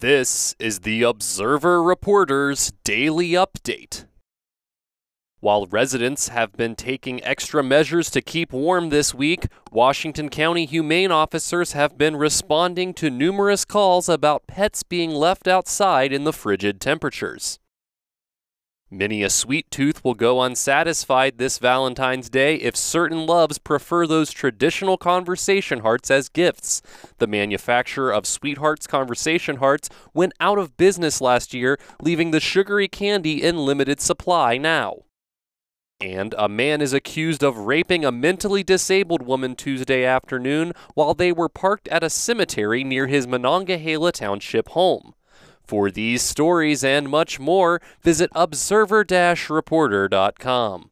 This is the Observer Reporter's Daily Update. While residents have been taking extra measures to keep warm this week, Washington County humane officers have been responding to numerous calls about pets being left outside in the frigid temperatures. Many a sweet tooth will go unsatisfied this Valentine's Day if certain loves prefer those traditional conversation hearts as gifts. The manufacturer of Sweethearts Conversation Hearts went out of business last year, leaving the sugary candy in limited supply now. And a man is accused of raping a mentally disabled woman Tuesday afternoon while they were parked at a cemetery near his Monongahela Township home. For these stories and much more, visit observer-reporter.com.